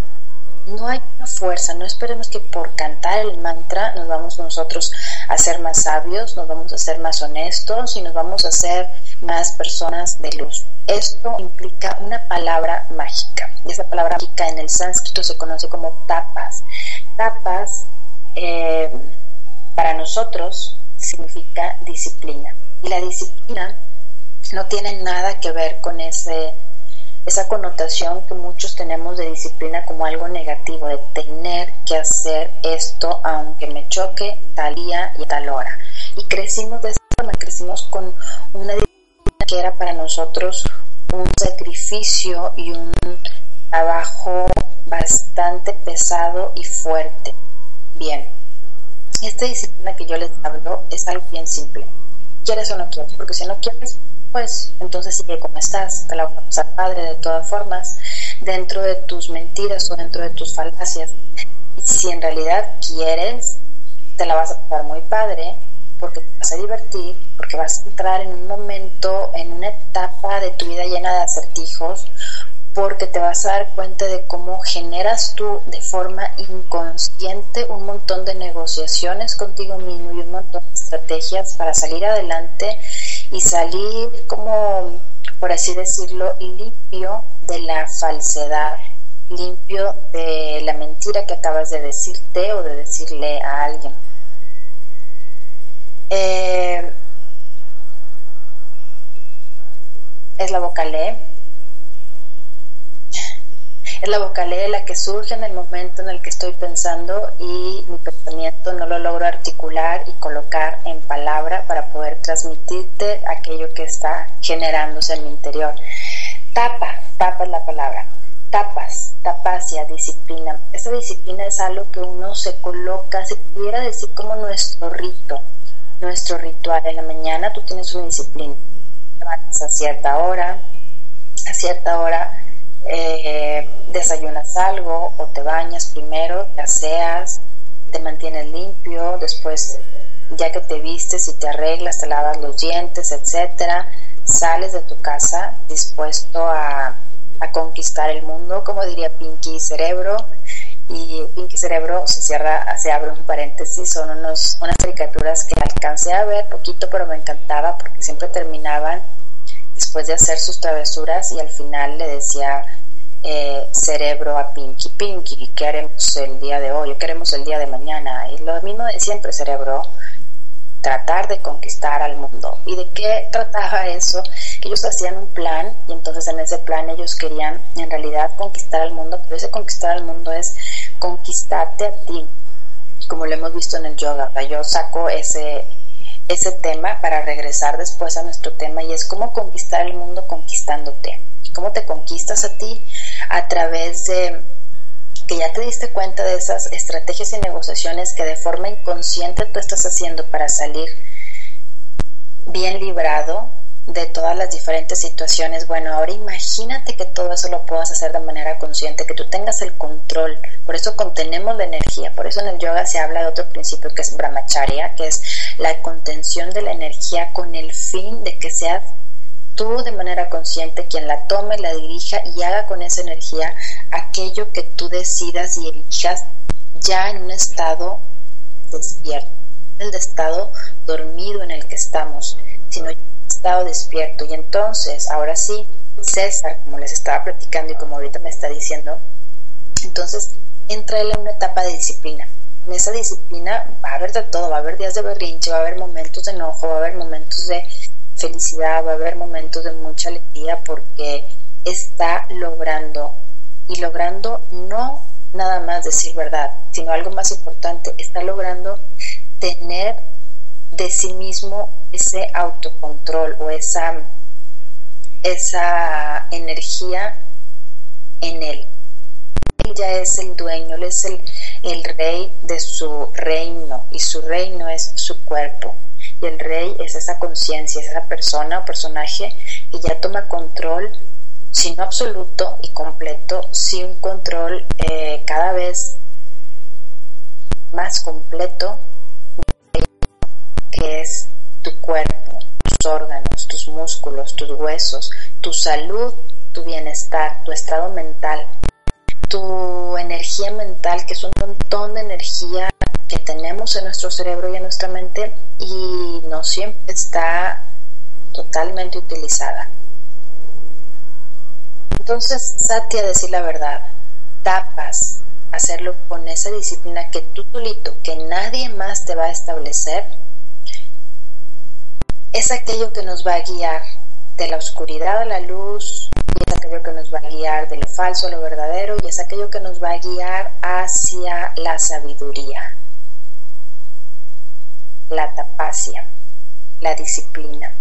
no hay una fuerza, no esperemos que por cantar el mantra nos vamos nosotros a ser más sabios, nos vamos a ser más honestos y nos vamos a ser más personas de luz. Esto implica una palabra mágica y esa palabra mágica en el sánscrito se conoce como tapas. Tapas eh, para nosotros significa disciplina y la disciplina no tiene nada que ver con ese esa connotación que muchos tenemos de disciplina como algo negativo, de tener que hacer esto aunque me choque tal día y tal hora. Y crecimos de esa forma, crecimos con una disciplina que era para nosotros un sacrificio y un trabajo bastante pesado y fuerte. Bien, esta disciplina que yo les hablo es algo bien simple. ¿Quieres o no quieres? Porque si no quieres, pues entonces sigue como estás, te la vas a pasar padre de todas formas, dentro de tus mentiras o dentro de tus falacias. Y si en realidad quieres, te la vas a pasar muy padre, porque te vas a divertir, porque vas a entrar en un momento, en una etapa de tu vida llena de acertijos, porque te vas a dar cuenta de cómo generas tú de forma inconsciente un montón de negociaciones contigo mismo y un montón de estrategias para salir adelante y salir como, por así decirlo, limpio de la falsedad, limpio de la mentira que acabas de decirte o de decirle a alguien. Eh, es la vocalé es la vocalea que surge en el momento en el que estoy pensando y mi pensamiento no lo logro articular y colocar en palabra para poder transmitirte aquello que está generándose en mi interior. Tapa, tapa es la palabra. Tapas, tapacia, disciplina. Esa disciplina es algo que uno se coloca, se pudiera decir como nuestro rito, nuestro ritual. En la mañana tú tienes una disciplina. Te a cierta hora, a cierta hora eh, desayunas algo o te bañas primero, te aseas, te mantienes limpio, después ya que te vistes y te arreglas, te lavas los dientes, etcétera, sales de tu casa dispuesto a, a conquistar el mundo, como diría Pinky Cerebro, y Pinky Cerebro se cierra, se abre un paréntesis, son unos, unas caricaturas que alcancé a ver poquito, pero me encantaba porque siempre terminaban después de hacer sus travesuras y al final le decía eh, cerebro a Pinky, Pinky, ¿qué haremos el día de hoy? ¿Qué haremos el día de mañana? Y lo mismo de siempre, cerebro, tratar de conquistar al mundo. ¿Y de qué trataba eso? Que ellos hacían un plan y entonces en ese plan ellos querían en realidad conquistar al mundo, pero ese conquistar al mundo es conquistarte a ti, como lo hemos visto en el yoga. Yo saco ese ese tema para regresar después a nuestro tema y es cómo conquistar el mundo conquistándote. ¿Y cómo te conquistas a ti? A través de que ya te diste cuenta de esas estrategias y negociaciones que de forma inconsciente tú estás haciendo para salir bien librado de todas las diferentes situaciones. Bueno, ahora imagínate que todo eso lo puedas hacer de manera consciente, que tú tengas el control. Por eso contenemos la energía. Por eso en el yoga se habla de otro principio que es brahmacharya, que es la contención de la energía con el fin de que seas tú de manera consciente quien la tome, la dirija y haga con esa energía aquello que tú decidas y elijas ya en un estado despierto, en el estado dormido en el que estamos, sino estado despierto. Y entonces, ahora sí, César, como les estaba platicando y como ahorita me está diciendo, entonces entra él en una etapa de disciplina en esa disciplina va a haber de todo, va a haber días de berrinche, va a haber momentos de enojo, va a haber momentos de felicidad, va a haber momentos de mucha alegría porque está logrando y logrando no nada más decir verdad, sino algo más importante, está logrando tener de sí mismo ese autocontrol o esa, esa energía en él ya es el dueño, él es el, el rey de su reino y su reino es su cuerpo. Y el rey es esa conciencia, esa persona o personaje que ya toma control, si no absoluto y completo, sí un control eh, cada vez más completo, tu cuerpo, tus órganos, tus músculos, tus huesos, tu salud, tu bienestar, tu estado mental, tu energía mental, que es un montón de energía que tenemos en nuestro cerebro y en nuestra mente y no siempre está totalmente utilizada. Entonces, Sati, a decir la verdad, tapas hacerlo con esa disciplina que tú solito, que nadie más te va a establecer, es aquello que nos va a guiar de la oscuridad a la luz, y es aquello que nos va a guiar de lo falso a lo verdadero y es aquello que nos va a guiar hacia la sabiduría, la tapacia, la disciplina.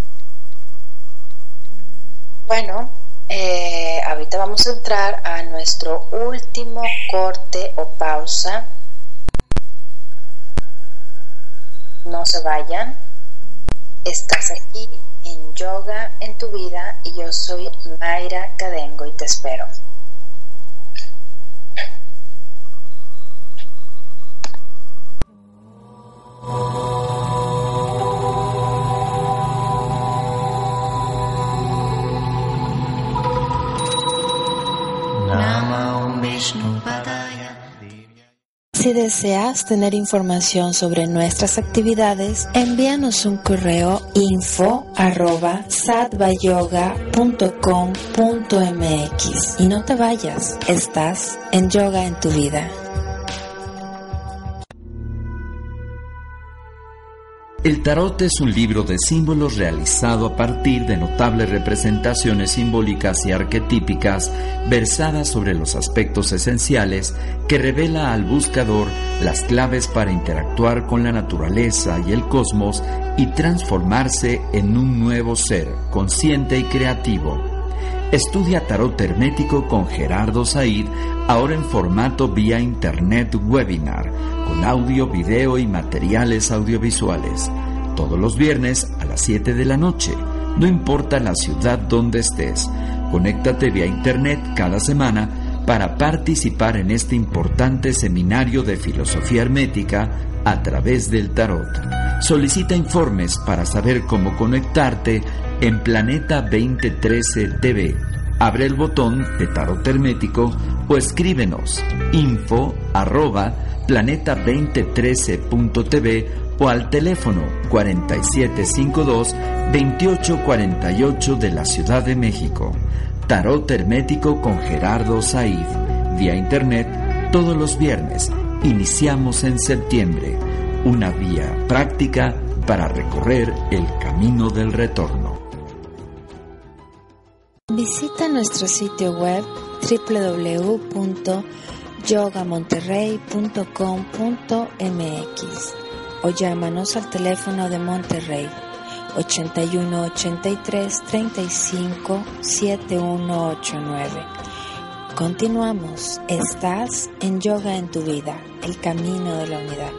Bueno, eh, ahorita vamos a entrar a nuestro último corte o pausa. No se vayan. Estás aquí en Yoga en tu vida y yo soy Mayra Cadengo y te espero. Si deseas tener información sobre nuestras actividades, envíanos un correo info arroba y no te vayas, estás en yoga en tu vida. El tarot es un libro de símbolos realizado a partir de notables representaciones simbólicas y arquetípicas versadas sobre los aspectos esenciales que revela al buscador las claves para interactuar con la naturaleza y el cosmos y transformarse en un nuevo ser consciente y creativo. Estudia tarot hermético con Gerardo Said, ahora en formato vía internet webinar con audio, video y materiales audiovisuales. Todos los viernes a las 7 de la noche, no importa la ciudad donde estés. Conéctate vía internet cada semana para participar en este importante seminario de filosofía hermética a través del tarot. Solicita informes para saber cómo conectarte en Planeta 2013 TV. Abre el botón de tarot hermético o escríbenos info arroba planeta2013.tv o al teléfono 4752-2848 de la Ciudad de México. Tarot Hermético con Gerardo Said. Vía Internet todos los viernes. Iniciamos en septiembre. Una vía práctica para recorrer el camino del retorno. Visita nuestro sitio web www yogamonterrey.com.mx o llámanos al teléfono de Monterrey 81 83 35 7189. Continuamos. Estás en Yoga en tu vida, el camino de la unidad.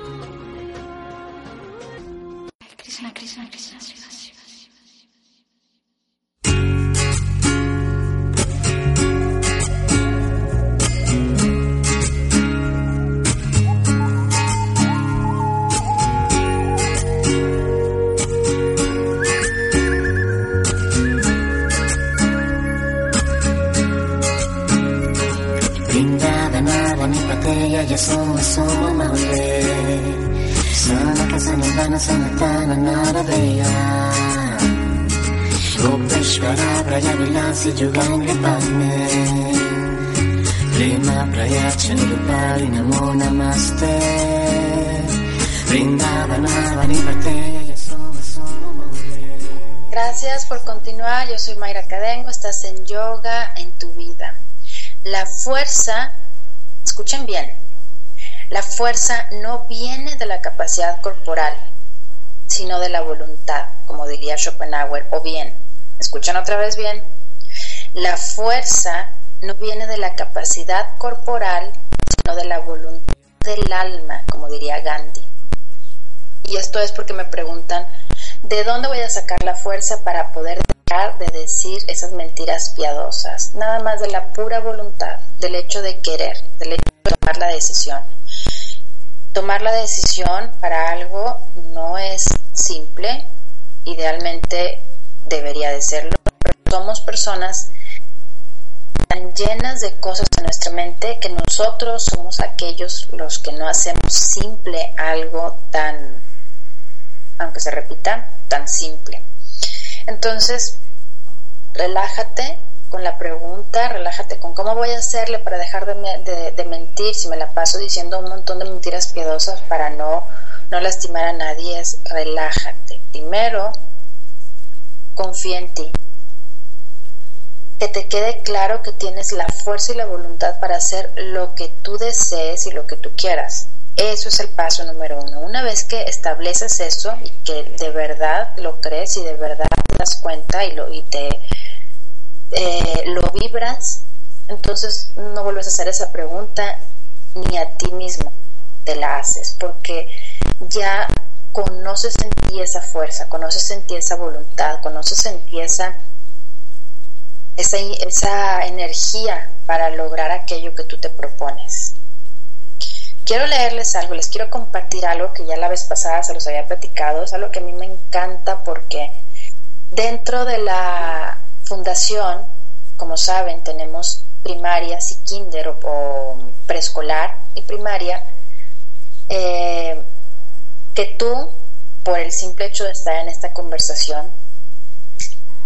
Gracias por continuar, yo soy Mayra Cadengo, estás en Yoga en tu vida. La fuerza, escuchen bien, la fuerza no viene de la capacidad corporal, sino de la voluntad, como diría Schopenhauer, o bien, escuchen otra vez bien, la fuerza no viene de la capacidad corporal, sino de la voluntad del alma, como diría Gandhi. Y esto es porque me preguntan, ¿de dónde voy a sacar la fuerza para poder dejar de decir esas mentiras piadosas? Nada más de la pura voluntad, del hecho de querer, del hecho de tomar la decisión. Tomar la decisión para algo no es simple, idealmente debería de serlo, pero somos personas tan llenas de cosas en nuestra mente que nosotros somos aquellos los que no hacemos simple algo tan, aunque se repita, tan simple. Entonces, relájate con la pregunta, relájate con cómo voy a hacerle para dejar de, mentir si me la paso diciendo un montón de mentiras piadosas para no, no lastimar a nadie, es relájate. Primero, confía en ti que te quede claro que tienes la fuerza y la voluntad para hacer lo que tú desees y lo que tú quieras. Eso es el paso número uno. Una vez que estableces eso y que de verdad lo crees y de verdad te das cuenta y, lo, y te eh, lo vibras, entonces no vuelves a hacer esa pregunta ni a ti mismo te la haces, porque ya conoces en ti esa fuerza, conoces en ti esa voluntad, conoces en ti esa, esa, energía para lograr aquello que tú te propones. Quiero leerles algo, les quiero compartir algo que ya la vez pasada se los había platicado, es algo que a mí me encanta porque dentro de la fundación, como saben, tenemos primarias y kinder o, preescolar y primaria, eh, que tú, por el simple hecho de estar en esta conversación,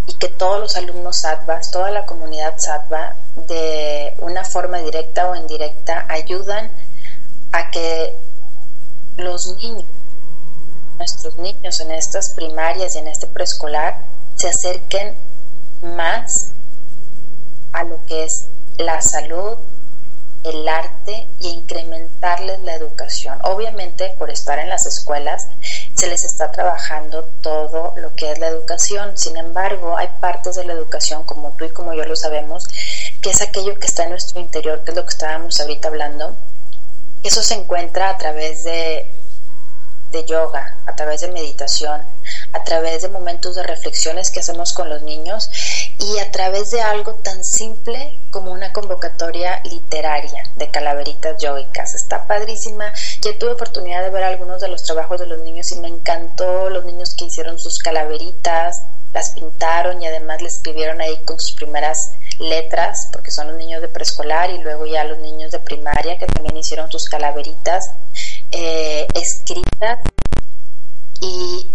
y que todos los alumnos SATVAS, toda la comunidad SATVA, de una forma directa o indirecta, ayudan a que los niños, nuestros niños en estas primarias y en este preescolar, se acerquen más a lo que es la salud, el arte y incrementarles la educación. Obviamente, por estar en las escuelas, se les está trabajando todo lo que es la educación. Sin embargo, hay partes de la educación, como tú y como yo lo sabemos, que es aquello que está en nuestro interior, que es lo que estábamos ahorita hablando. Eso se encuentra a través de, de yoga, a través de meditación, a través de momentos de reflexiones que hacemos con los niños y a través de algo tan simple como una convocatoria literaria de calaveritas yogicas. Está padrísima. Ya tuve oportunidad de ver algunos de los trabajos de los niños y me encantó los niños que hicieron sus calaveritas, las pintaron y además le escribieron ahí con sus primeras letras, porque son los niños de preescolar y luego ya los niños de primaria que también hicieron sus calaveritas eh, escritas y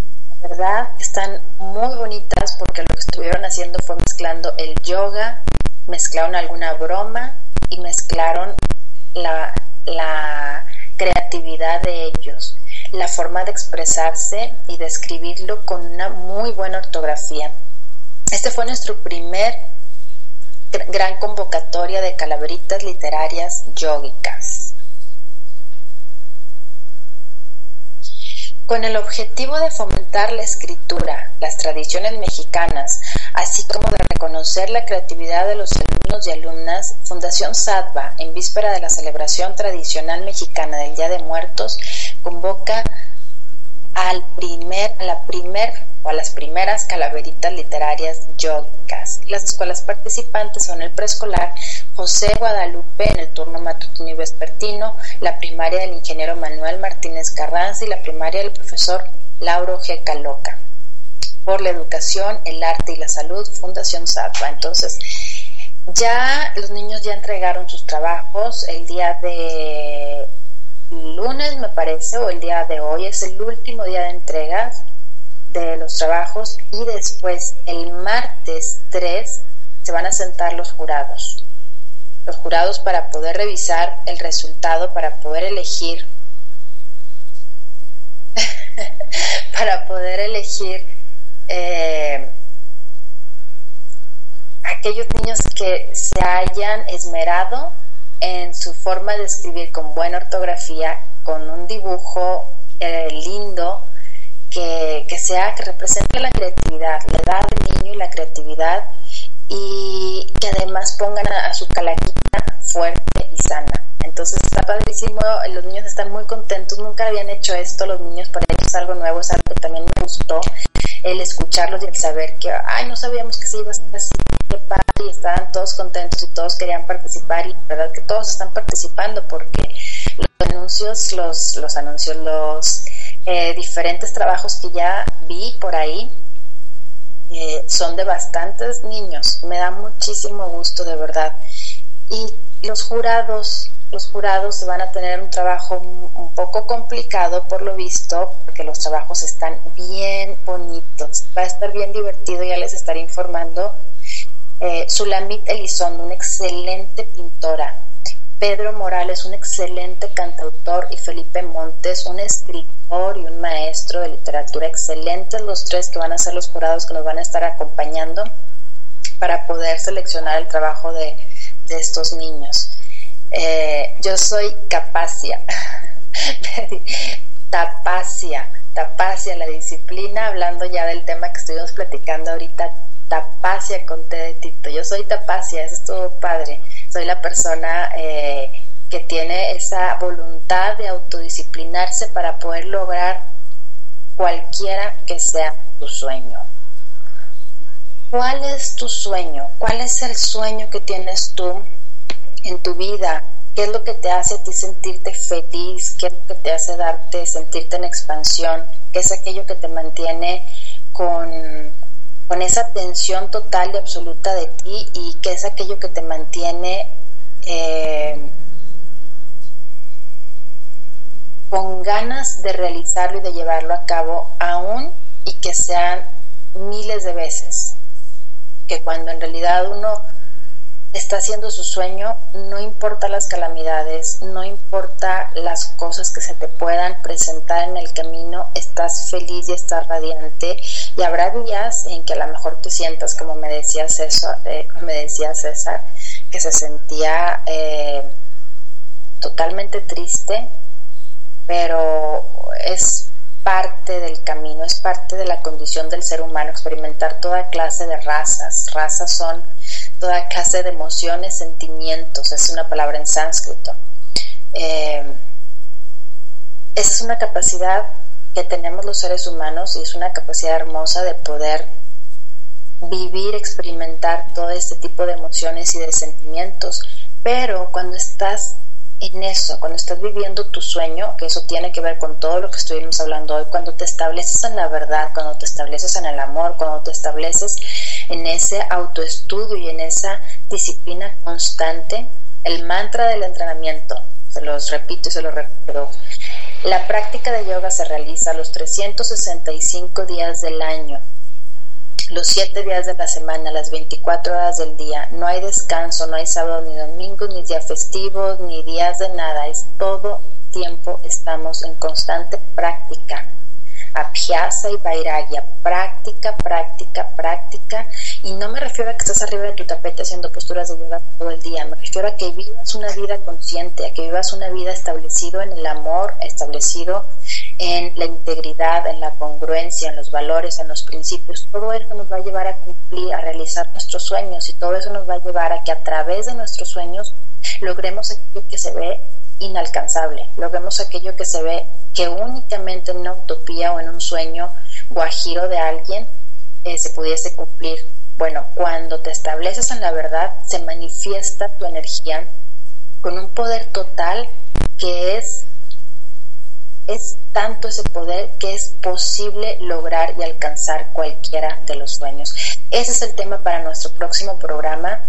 verdad están muy bonitas porque lo que estuvieron haciendo fue mezclando el yoga, mezclaron alguna broma y mezclaron la, la creatividad de ellos, la forma de expresarse y de escribirlo con una muy buena ortografía. Este fue nuestro primer gran convocatoria de calaveritas literarias yógicas. con el objetivo de fomentar la escritura, las tradiciones mexicanas, así como de reconocer la creatividad de los alumnos y alumnas, Fundación Sadva, en víspera de la celebración tradicional mexicana del Día de Muertos, convoca al primer, a la primer o a las primeras calaveritas literarias yogicas. Las escuelas participantes son el preescolar José Guadalupe en el turno matutino y vespertino, la primaria del ingeniero Manuel Martínez Carranza y la primaria del profesor Lauro G. Caloca. Por la educación, el arte y la salud, Fundación SATVA. Entonces, ya los niños ya entregaron sus trabajos el día de lunes, me parece, o el día de hoy, es el último día de entregas de los trabajos y después el martes 3 se van a sentar los jurados. Los jurados para poder revisar el resultado, para poder elegir, para poder elegir eh, aquellos niños que se hayan esmerado en su forma de escribir con buena ortografía, con un dibujo eh, lindo, que, sea, que represente la creatividad, la edad del niño y la creatividad, y que además pongan a, su calaquita fuerte y sana. Entonces está padrísimo, los niños están muy contentos, nunca habían hecho esto los niños, para ellos es algo nuevo, es algo que también me gustó el escucharlos y el saber que, ay, no sabíamos que se iba a estar así, y estaban todos contentos y todos querían participar y verdad que todos están participando porque los anuncios, los, los anuncios, los eh, diferentes trabajos que ya vi por ahí eh, son de bastantes niños. Me da muchísimo gusto, de verdad. Y los jurados, los jurados van a tener un trabajo un poco complicado por lo visto, porque los trabajos están bien bonitos. Va a estar bien divertido, ya les estaré informando. Eh, Sulamit Elizondo, una excelente pintora, Pedro Morales, un excelente cantautor, y Felipe Montes, un escritor y un maestro de literatura. Excelentes los tres que van a ser los jurados que nos van a estar acompañando. para poder seleccionar el trabajo de, estos niños. Eh, yo soy capacia, tapacia, tapacia, la disciplina, hablando ya del tema que estuvimos platicando ahorita, tapacia con T Tito. Yo soy tapacia, eso es todo padre. Soy la persona eh, que tiene esa voluntad de autodisciplinarse para poder lograr cualquiera que sea tu sueño. ¿Cuál es tu sueño? ¿Cuál es el sueño que tienes tú en tu vida? ¿Qué es lo que te hace a ti sentirte feliz? ¿Qué es lo que te hace darte, sentirte en expansión? ¿Qué es aquello que te mantiene con, con esa tensión total y absoluta de ti? ¿Y qué es aquello que te mantiene eh, con ganas de realizarlo y de llevarlo a cabo aún y que sean miles de veces? que cuando en realidad uno está haciendo su sueño, no importa las calamidades, no importa las cosas que se te puedan presentar en el camino, estás feliz y estás radiante y habrá días en que a lo mejor te sientas como me decía César, eh, me decía César que se sentía eh, totalmente triste, pero es parte del camino, es parte de la condición del ser humano experimentar toda clase de razas. Razas son toda clase de emociones, sentimientos, es una palabra en sánscrito. Eh, esa es una capacidad que tenemos los seres humanos y es una capacidad hermosa de poder vivir, experimentar todo este tipo de emociones y de sentimientos, pero cuando estás en eso, cuando estás viviendo tu sueño, que eso tiene que ver con todo lo que estuvimos hablando hoy, cuando te estableces en la verdad, cuando te estableces en el amor, cuando te estableces en ese autoestudio y en esa disciplina constante, el mantra del entrenamiento, se los repito y se los recuerdo, la práctica de yoga se realiza los 365 días del año los siete días de la semana, las 24 horas del día. No hay descanso, no hay sábado ni domingo, ni días festivos, ni días de nada. Es todo tiempo estamos en constante práctica. Abhyasa y Vairagya, práctica, práctica, práctica. Y no me refiero a que estás arriba de tu tapete haciendo posturas de yoga todo el día, me refiero a que vivas una vida consciente, a que vivas una vida establecido en el amor, establecido en la integridad, en la congruencia, en los valores, en los principios. Todo eso nos va a llevar a cumplir, a realizar nuestros sueños y todo eso nos va a llevar a que a través de nuestros sueños logremos aquello que se ve inalcanzable, logremos aquello que se ve que únicamente en una utopía o en un sueño guajiro de alguien eh, se pudiese cumplir. Bueno, cuando te estableces en la verdad, se manifiesta tu energía con un poder total que es es tanto ese poder que es posible lograr y alcanzar cualquiera de los sueños. Ese es el tema para nuestro próximo programa.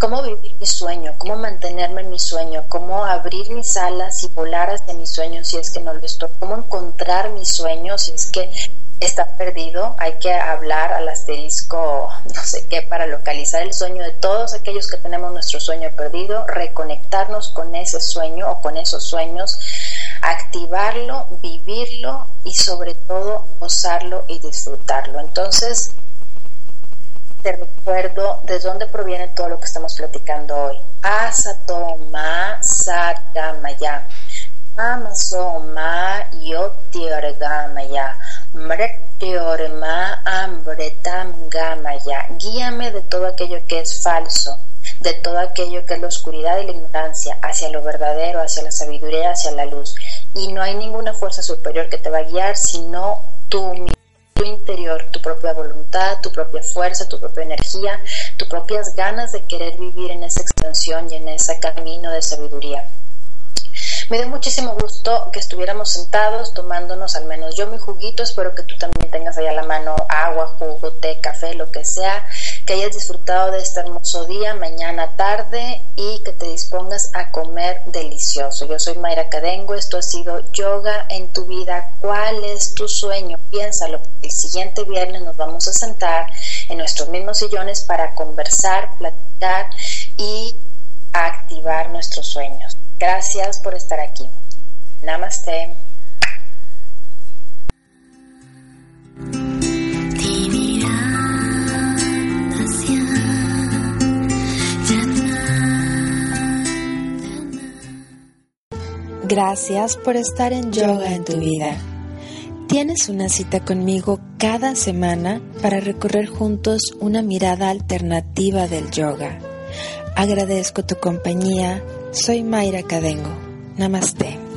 Cómo vivir mi sueño, cómo mantenerme en mi sueño, cómo abrir mis alas y volar hacia mi sueño si es que no lo estoy, cómo encontrar mi sueño si es que está perdido, hay que hablar al asterisco, no sé qué, para localizar el sueño de todos aquellos que tenemos nuestro sueño perdido, reconectarnos con ese sueño o con esos sueños, activarlo, vivirlo y sobre todo gozarlo y disfrutarlo. Entonces, te recuerdo de dónde proviene todo lo que estamos platicando hoy. Asatoma Sagamaya. Amasoma Yotiorgamaya. Mretyorma Amretam Gamaya. Guíame de todo aquello que es falso de todo aquello que es la oscuridad y la ignorancia, hacia lo verdadero, hacia la sabiduría, hacia la luz. Y no hay ninguna fuerza superior que te va a guiar, sino tú tu interior, tu propia voluntad, tu propia fuerza, tu propia energía, tus propias ganas de querer vivir en esa expansión y en ese camino de sabiduría. Me dio muchísimo gusto que estuviéramos sentados tomándonos al menos yo mi juguito. Espero que tú también tengas ahí a la mano agua, jugo, té, café, lo que sea. Que hayas disfrutado de este hermoso día, mañana, tarde y que te dispongas a comer delicioso. Yo soy Mayra Cadengo. Esto ha sido Yoga en tu vida. ¿Cuál es tu sueño? Piénsalo. El siguiente viernes nos vamos a sentar en nuestros mismos sillones para conversar, platicar y activar nuestros sueños. Gracias por estar aquí. Namaste. Gracias por estar en Yoga en tu vida. Tienes una cita conmigo cada semana para recorrer juntos una mirada alternativa del yoga. Agradezco tu compañía soy Mayra Cadengo. Namaste.